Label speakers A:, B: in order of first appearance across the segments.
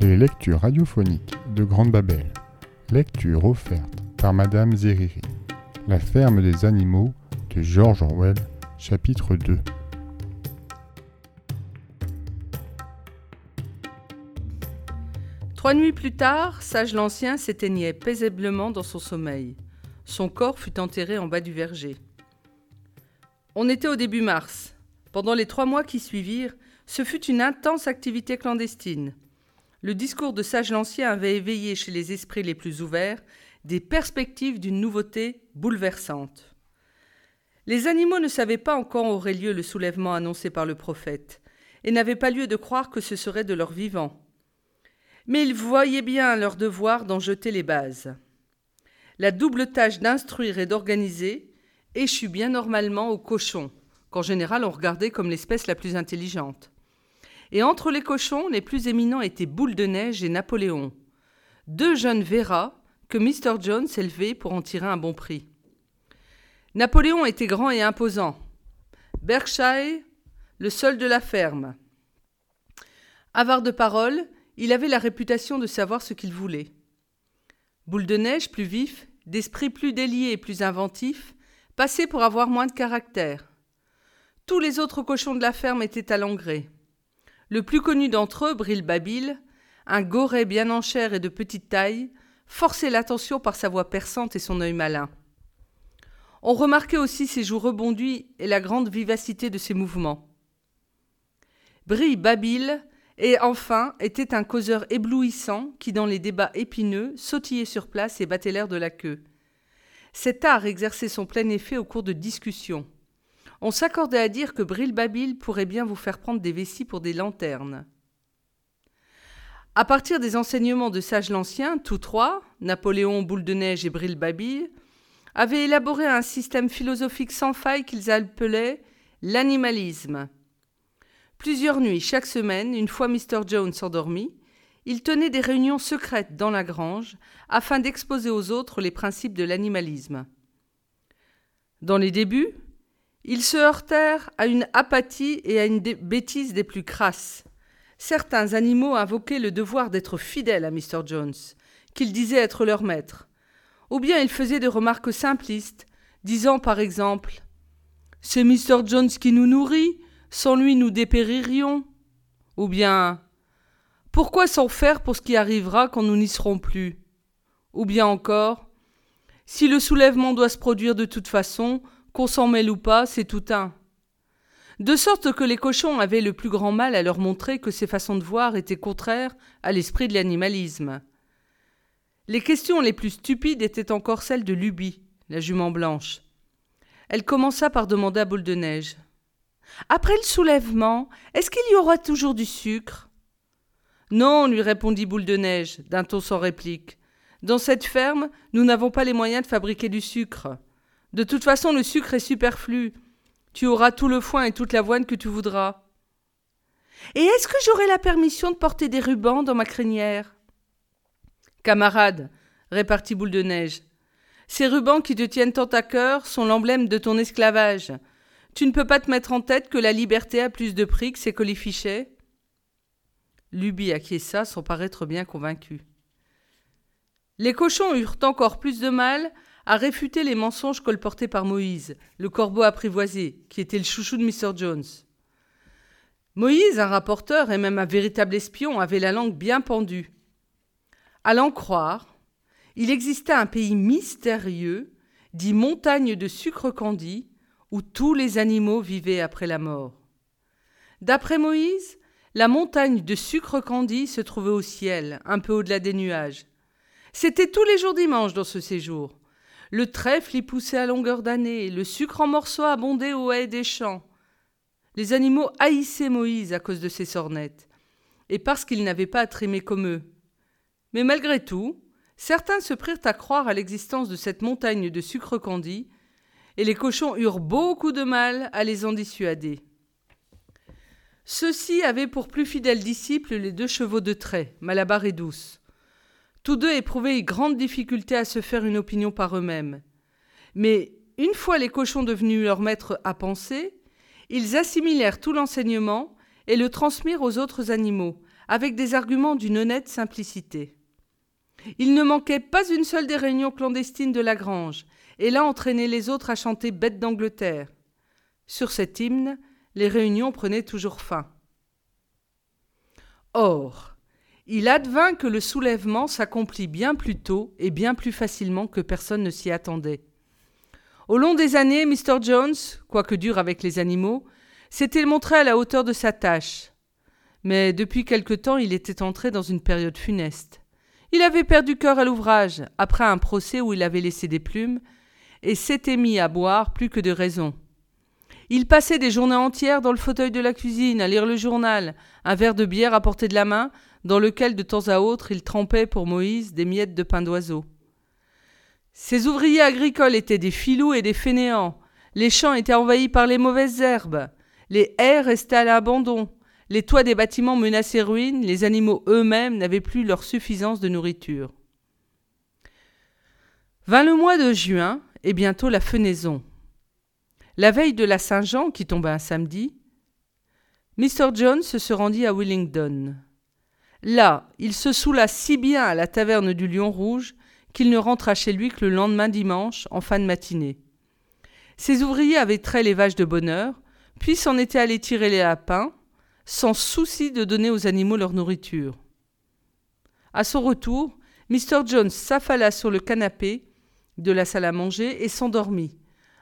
A: Les lectures radiophoniques de Grande Babel. Lecture offerte par Madame Zeriri. La ferme des animaux de George Orwell, chapitre 2.
B: Trois nuits plus tard, Sage l'Ancien s'éteignait paisiblement dans son sommeil. Son corps fut enterré en bas du verger. On était au début mars. Pendant les trois mois qui suivirent, ce fut une intense activité clandestine. Le discours de Sage l'Ancien avait éveillé chez les esprits les plus ouverts des perspectives d'une nouveauté bouleversante. Les animaux ne savaient pas encore aurait lieu le soulèvement annoncé par le prophète, et n'avaient pas lieu de croire que ce serait de leur vivant. Mais ils voyaient bien leur devoir d'en jeter les bases. La double tâche d'instruire et d'organiser échut bien normalement aux cochons, qu'en général on regardait comme l'espèce la plus intelligente. Et entre les cochons, les plus éminents étaient Boule de Neige et Napoléon, deux jeunes verras que Mr. Jones élevait pour en tirer un bon prix. Napoléon était grand et imposant. Berkshire, le seul de la ferme. Avare de parole, il avait la réputation de savoir ce qu'il voulait. Boule de neige, plus vif, d'esprit plus délié et plus inventif, passait pour avoir moins de caractère. Tous les autres cochons de la ferme étaient à l'engrais. Le plus connu d'entre eux, Bril Babil, un goret bien en chair et de petite taille, forçait l'attention par sa voix perçante et son œil malin. On remarquait aussi ses joues rebondies et la grande vivacité de ses mouvements. Bril Babil, et enfin, était un causeur éblouissant qui, dans les débats épineux, sautillait sur place et battait l'air de la queue. Cet art exerçait son plein effet au cours de discussions. On s'accordait à dire que Bril-Babil pourrait bien vous faire prendre des vessies pour des lanternes. À partir des enseignements de Sage l'Ancien, tous trois, Napoléon, Boule de Neige et Bril-Babil, avaient élaboré un système philosophique sans faille qu'ils appelaient l'animalisme. Plusieurs nuits chaque semaine, une fois Mr. Jones endormi, ils tenaient des réunions secrètes dans la grange afin d'exposer aux autres les principes de l'animalisme. Dans les débuts, ils se heurtèrent à une apathie et à une bêtise des plus crasses. Certains animaux invoquaient le devoir d'être fidèles à Mr. Jones, qu'ils disaient être leur maître. Ou bien ils faisaient des remarques simplistes, disant par exemple C'est Mr. Jones qui nous nourrit, sans lui nous dépéririons. Ou bien Pourquoi s'en faire pour ce qui arrivera quand nous n'y serons plus? Ou bien encore Si le soulèvement doit se produire de toute façon, qu'on s'en mêle ou pas, c'est tout un. De sorte que les cochons avaient le plus grand mal à leur montrer que ces façons de voir étaient contraires à l'esprit de l'animalisme. Les questions les plus stupides étaient encore celles de Lubie, la jument blanche. Elle commença par demander à Boule de Neige. Après le soulèvement, est-ce qu'il y aura toujours du sucre? Non, lui répondit Boule de Neige, d'un ton sans réplique. Dans cette ferme, nous n'avons pas les moyens de fabriquer du sucre. De toute façon, le sucre est superflu. Tu auras tout le foin et toute l'avoine que tu voudras. Et est-ce que j'aurai la permission de porter des rubans dans ma crinière? Camarade, répartit Boule de Neige, ces rubans qui te tiennent tant à cœur sont l'emblème de ton esclavage. Tu ne peux pas te mettre en tête que la liberté a plus de prix que ses colifichets Luby acquiesça sans paraître bien convaincu. Les cochons eurent encore plus de mal à réfuter les mensonges colportés par Moïse, le corbeau apprivoisé, qui était le chouchou de Mr. Jones. Moïse, un rapporteur et même un véritable espion, avait la langue bien pendue. À l'en croire, il existait un pays mystérieux, dit montagne de sucre candi, où tous les animaux vivaient après la mort. D'après Moïse, la montagne de sucre candi se trouvait au ciel, un peu au-delà des nuages. C'était tous les jours dimanche dans ce séjour. Le trèfle y poussait à longueur d'année, le sucre en morceaux abondait aux haies des champs. Les animaux haïssaient Moïse à cause de ses sornettes, et parce qu'il n'avait pas à trimer comme eux. Mais malgré tout, certains se prirent à croire à l'existence de cette montagne de sucre candi, et les cochons eurent beaucoup de mal à les en dissuader. Ceux-ci avaient pour plus fidèles disciples les deux chevaux de trait, Malabar et Douce. Tous deux éprouvaient une grande difficulté à se faire une opinion par eux-mêmes. Mais une fois les cochons devenus leurs maîtres à penser, ils assimilèrent tout l'enseignement et le transmirent aux autres animaux, avec des arguments d'une honnête simplicité. Il ne manquait pas une seule des réunions clandestines de la grange, et là entraînait les autres à chanter Bête d'Angleterre. Sur cet hymne, les réunions prenaient toujours fin. Or, il advint que le soulèvement s'accomplit bien plus tôt et bien plus facilement que personne ne s'y attendait. Au long des années, Mr. Jones, quoique dur avec les animaux, s'était montré à la hauteur de sa tâche. Mais depuis quelque temps, il était entré dans une période funeste. Il avait perdu cœur à l'ouvrage, après un procès où il avait laissé des plumes, et s'était mis à boire plus que de raison. Il passait des journées entières dans le fauteuil de la cuisine, à lire le journal, un verre de bière à portée de la main, dans lequel de temps à autre il trempait pour Moïse des miettes de pain d'oiseau. Ses ouvriers agricoles étaient des filous et des fainéants. Les champs étaient envahis par les mauvaises herbes. Les haies restaient à l'abandon. Les toits des bâtiments menaçaient ruine, les animaux eux-mêmes n'avaient plus leur suffisance de nourriture. Vint le mois de juin, et bientôt la fenaison. La veille de la Saint-Jean, qui tombait un samedi, Mr. Jones se rendit à Willingdon. Là, il se soula si bien à la taverne du Lion Rouge qu'il ne rentra chez lui que le lendemain dimanche, en fin de matinée. Ses ouvriers avaient trait les vaches de bonne heure, puis s'en étaient allés tirer les lapins, sans souci de donner aux animaux leur nourriture. À son retour, Mr. Jones s'affala sur le canapé de la salle à manger et s'endormit,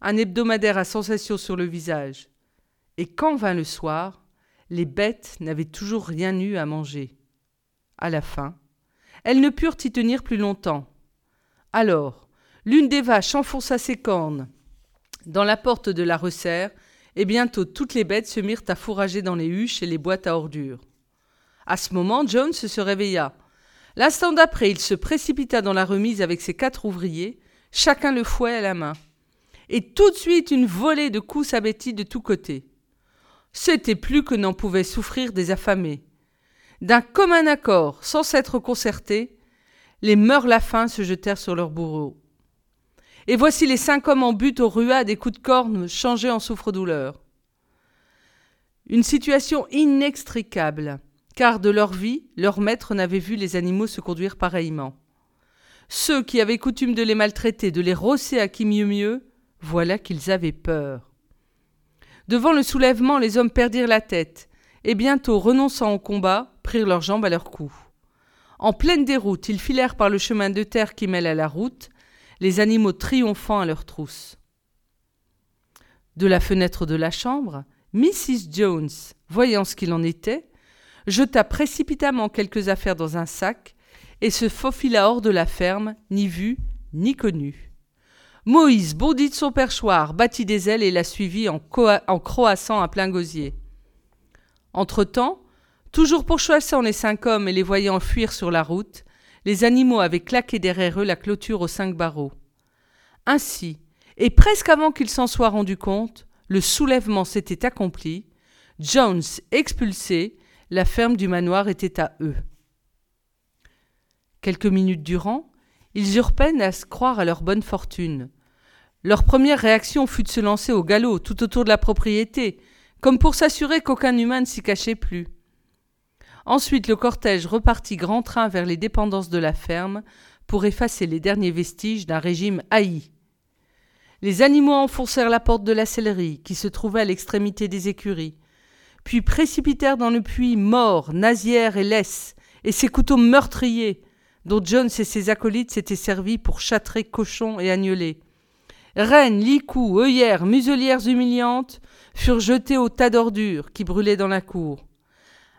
B: un hebdomadaire à sensation sur le visage. Et quand vint le soir, les bêtes n'avaient toujours rien eu à manger. À la fin, elles ne purent y tenir plus longtemps. Alors, l'une des vaches enfonça ses cornes dans la porte de la resserre et bientôt toutes les bêtes se mirent à fourrager dans les huches et les boîtes à ordures. À ce moment, Jones se réveilla. L'instant d'après, il se précipita dans la remise avec ses quatre ouvriers, chacun le fouet à la main. Et tout de suite une volée de coups s'abattit de tous côtés. C'était plus que n'en pouvaient souffrir des affamés. D'un commun accord, sans s'être concertés, les meurent-la-faim se jetèrent sur leurs bourreaux. Et voici les cinq hommes en butte aux ruades des coups de corne changés en souffre-douleur. Une situation inextricable, car de leur vie, leur maître n'avait vu les animaux se conduire pareillement. Ceux qui avaient coutume de les maltraiter, de les rosser à qui mieux mieux, voilà qu'ils avaient peur. Devant le soulèvement, les hommes perdirent la tête, et bientôt, renonçant au combat, prirent leurs jambes à leur cou. En pleine déroute, ils filèrent par le chemin de terre qui mêle à la route, les animaux triomphant à leurs trousses. De la fenêtre de la chambre, Mrs. Jones, voyant ce qu'il en était, jeta précipitamment quelques affaires dans un sac et se faufila hors de la ferme, ni vu ni connu. Moïse bondit de son perchoir, battit des ailes et la suivit en, en croassant à plein gosier. Entre-temps, toujours pourchassant les cinq hommes et les voyant fuir sur la route, les animaux avaient claqué derrière eux la clôture aux cinq barreaux. Ainsi, et presque avant qu'ils s'en soient rendus compte, le soulèvement s'était accompli, Jones expulsé, la ferme du manoir était à eux. Quelques minutes durant, ils eurent peine à se croire à leur bonne fortune. Leur première réaction fut de se lancer au galop tout autour de la propriété, comme pour s'assurer qu'aucun humain ne s'y cachait plus. Ensuite, le cortège repartit grand train vers les dépendances de la ferme pour effacer les derniers vestiges d'un régime haï. Les animaux enfoncèrent la porte de la sellerie, qui se trouvait à l'extrémité des écuries, puis précipitèrent dans le puits morts, Nazière et Lès, et ses couteaux meurtriers, dont Jones et ses acolytes s'étaient servis pour châtrer cochons et agnelets. Rennes, licous, œillères, muselières humiliantes furent jetés au tas d'ordures qui brûlaient dans la cour.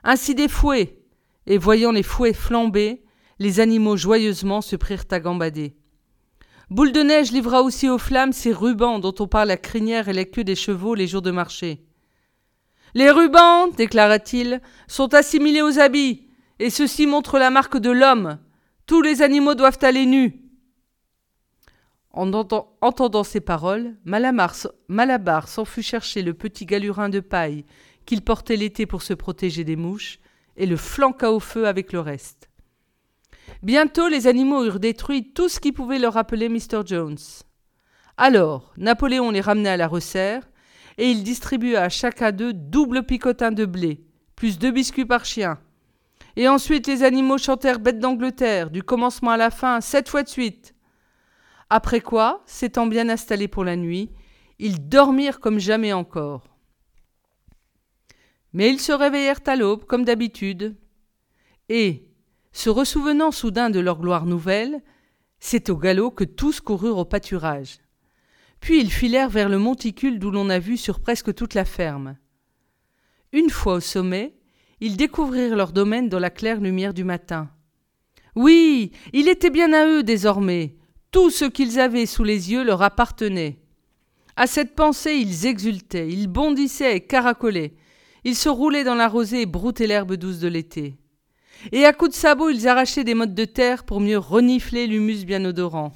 B: Ainsi des fouets, et voyant les fouets flamber, les animaux joyeusement se prirent à gambader. Boule de neige livra aussi aux flammes ces rubans dont on parle la crinière et la queue des chevaux les jours de marché. Les rubans, déclara-t-il, sont assimilés aux habits, et ceci montre la marque de l'homme. Tous les animaux doivent aller nus. En entendant ces paroles, Malabar s'en fut chercher le petit galurin de paille qu'il portait l'été pour se protéger des mouches, et le flanqua au feu avec le reste. Bientôt les animaux eurent détruit tout ce qui pouvait leur rappeler Mr. Jones. Alors Napoléon les ramena à la resserre, et il distribua à chacun d'eux double picotin de blé, plus deux biscuits par chien. Et ensuite les animaux chantèrent Bête d'Angleterre, du commencement à la fin, sept fois de suite. Après quoi, s'étant bien installés pour la nuit, ils dormirent comme jamais encore. Mais ils se réveillèrent à l'aube, comme d'habitude, et, se ressouvenant soudain de leur gloire nouvelle, c'est au galop que tous coururent au pâturage. Puis ils filèrent vers le monticule d'où l'on a vu sur presque toute la ferme. Une fois au sommet, ils découvrirent leur domaine dans la claire lumière du matin. Oui, il était bien à eux désormais. Tout ce qu'ils avaient sous les yeux leur appartenait. À cette pensée, ils exultaient, ils bondissaient et caracolaient. Ils se roulaient dans la rosée et broutaient l'herbe douce de l'été. Et à coups de sabots, ils arrachaient des mottes de terre pour mieux renifler l'humus bien odorant.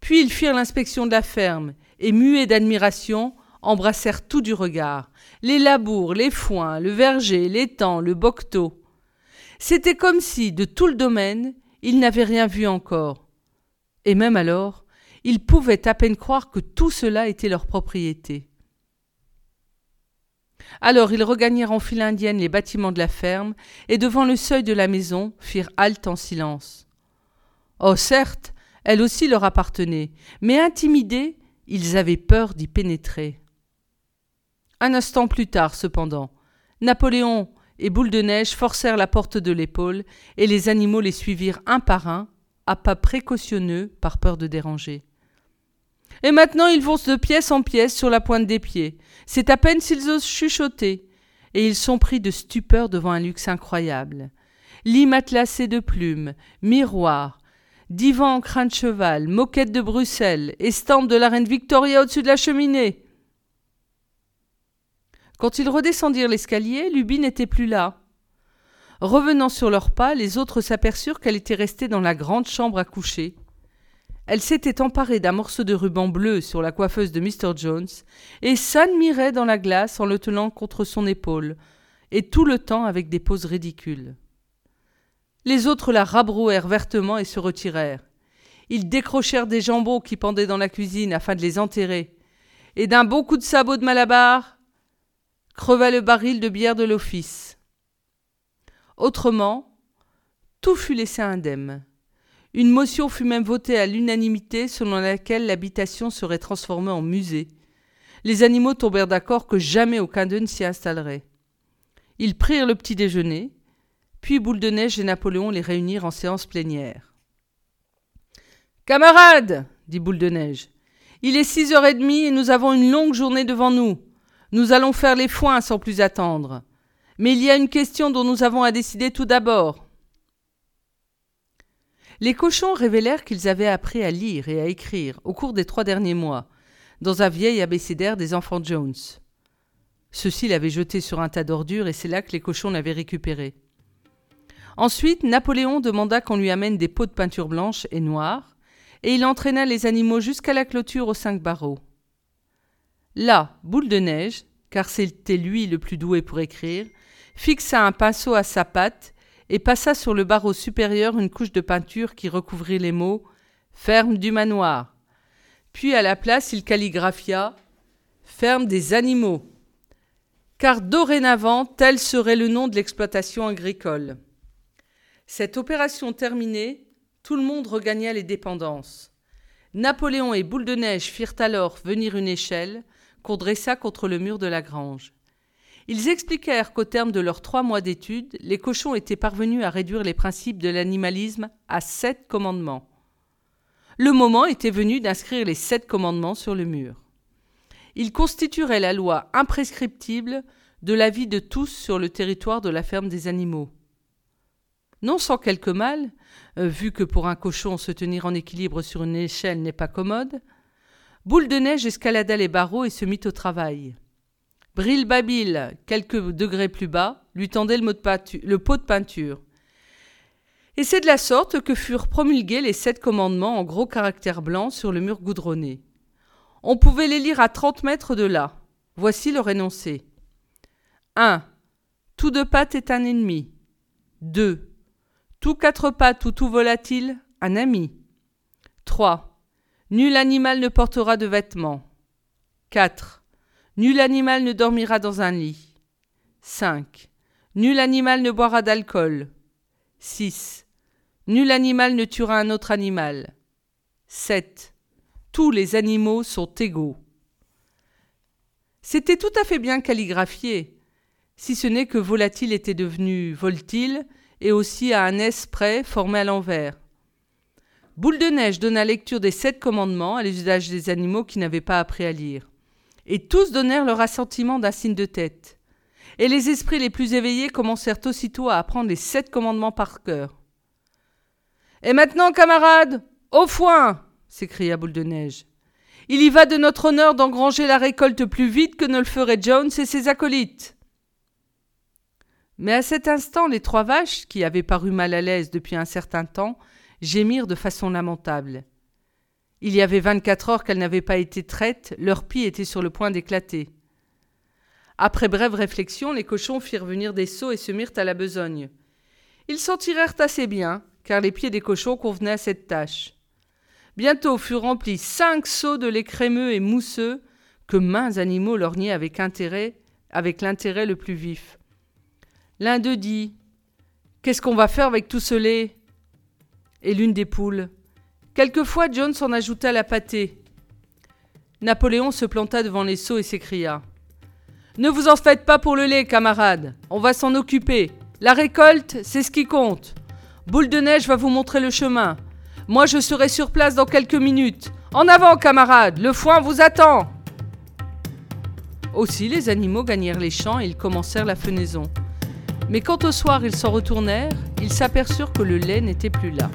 B: Puis ils firent l'inspection de la ferme, et muets d'admiration, embrassèrent tout du regard les labours, les foins, le verger, l'étang, le bocteau. C'était comme si, de tout le domaine, ils n'avaient rien vu encore. Et même alors, ils pouvaient à peine croire que tout cela était leur propriété. Alors ils regagnèrent en file indienne les bâtiments de la ferme, et devant le seuil de la maison firent halte en silence. Oh certes, elle aussi leur appartenait, mais intimidés, ils avaient peur d'y pénétrer. Un instant plus tard, cependant, Napoléon et Boule de Neige forcèrent la porte de l'épaule, et les animaux les suivirent un par un, à pas précautionneux par peur de déranger. Et maintenant ils vont de pièce en pièce sur la pointe des pieds. C'est à peine s'ils osent chuchoter. Et ils sont pris de stupeur devant un luxe incroyable. Lits matelassés de plumes, miroirs, divans en crin de cheval, moquettes de Bruxelles, estampes de la reine Victoria au-dessus de la cheminée. Quand ils redescendirent l'escalier, Lubie n'était plus là. Revenant sur leurs pas, les autres s'aperçurent qu'elle était restée dans la grande chambre à coucher. Elle s'était emparée d'un morceau de ruban bleu sur la coiffeuse de Mr. Jones et s'admirait dans la glace en le tenant contre son épaule, et tout le temps avec des poses ridicules. Les autres la rabrouèrent vertement et se retirèrent. Ils décrochèrent des jambons qui pendaient dans la cuisine afin de les enterrer, et d'un beau coup de sabot de Malabar, creva le baril de bière de l'office. Autrement, tout fut laissé indemne. Une motion fut même votée à l'unanimité selon laquelle l'habitation serait transformée en musée. Les animaux tombèrent d'accord que jamais aucun d'eux ne s'y installerait. Ils prirent le petit déjeuner, puis Boule de Neige et Napoléon les réunirent en séance plénière. Camarades, dit Boule de Neige, il est six heures et demie et nous avons une longue journée devant nous. Nous allons faire les foins sans plus attendre. Mais il y a une question dont nous avons à décider tout d'abord. Les cochons révélèrent qu'ils avaient appris à lire et à écrire au cours des trois derniers mois, dans un vieil abécédaire des enfants Jones. Ceux-ci l'avaient jeté sur un tas d'ordures et c'est là que les cochons l'avaient récupéré. Ensuite, Napoléon demanda qu'on lui amène des pots de peinture blanche et noire, et il entraîna les animaux jusqu'à la clôture aux cinq barreaux. Là, Boule de Neige, car c'était lui le plus doué pour écrire, fixa un pinceau à sa patte et passa sur le barreau supérieur une couche de peinture qui recouvrit les mots Ferme du manoir. Puis à la place, il calligraphia Ferme des animaux. Car dorénavant, tel serait le nom de l'exploitation agricole. Cette opération terminée, tout le monde regagna les dépendances. Napoléon et Boule de Neige firent alors venir une échelle, qu'on dressa contre le mur de la grange. Ils expliquèrent qu'au terme de leurs trois mois d'études, les cochons étaient parvenus à réduire les principes de l'animalisme à sept commandements. Le moment était venu d'inscrire les sept commandements sur le mur. Ils constitueraient la loi imprescriptible de la vie de tous sur le territoire de la ferme des animaux. Non sans quelque mal, euh, vu que pour un cochon se tenir en équilibre sur une échelle n'est pas commode, Boule de neige escalada les barreaux et se mit au travail. Brille Babil, quelques degrés plus bas, lui tendait le, pot de peinture. Et c'est de la sorte que furent promulgués les sept commandements en gros caractères blancs sur le mur goudronné. On pouvait les lire à trente mètres de là. Voici leur énoncé. 1. Tout de pattes est un ennemi. 2. Tout quatre pattes ou tout volatile, un ami. 3. Nul animal ne portera de vêtements. 4. Nul animal ne dormira dans un lit. 5. Nul animal ne boira d'alcool. 6. Nul animal ne tuera un autre animal. 7. Tous les animaux sont égaux. C'était tout à fait bien calligraphié, si ce n'est que volatile était devenu voltile et aussi à un S près formé à l'envers. Boule de neige donna lecture des sept commandements à l'usage des animaux qui n'avaient pas appris à lire. Et tous donnèrent leur assentiment d'un signe de tête. Et les esprits les plus éveillés commencèrent aussitôt à apprendre les sept commandements par cœur. Et maintenant, camarades, au foin s'écria Boule de Neige. Il y va de notre honneur d'engranger la récolte plus vite que ne le feraient Jones et ses acolytes. Mais à cet instant, les trois vaches, qui avaient paru mal à l'aise depuis un certain temps, gémirent de façon lamentable. Il y avait vingt-quatre heures qu'elles n'avaient pas été traites, leur pie était sur le point d'éclater. Après brève réflexion, les cochons firent venir des seaux et se mirent à la besogne. Ils s'en tirèrent assez bien, car les pieds des cochons convenaient à cette tâche. Bientôt furent remplis cinq seaux de lait crémeux et mousseux que mains animaux lorgnaient avec intérêt, avec l'intérêt le plus vif. L'un d'eux dit Qu'est-ce qu'on va faire avec tout ce lait? Et l'une des poules Quelquefois John s'en ajouta la pâtée. Napoléon se planta devant les seaux et s'écria Ne vous en faites pas pour le lait, camarades, on va s'en occuper. La récolte, c'est ce qui compte. Boule de neige va vous montrer le chemin. Moi, je serai sur place dans quelques minutes. En avant, camarades, le foin vous attend. Aussi, les animaux gagnèrent les champs et ils commencèrent la fenaison. Mais quand au soir ils s'en retournèrent, ils s'aperçurent que le lait n'était plus là.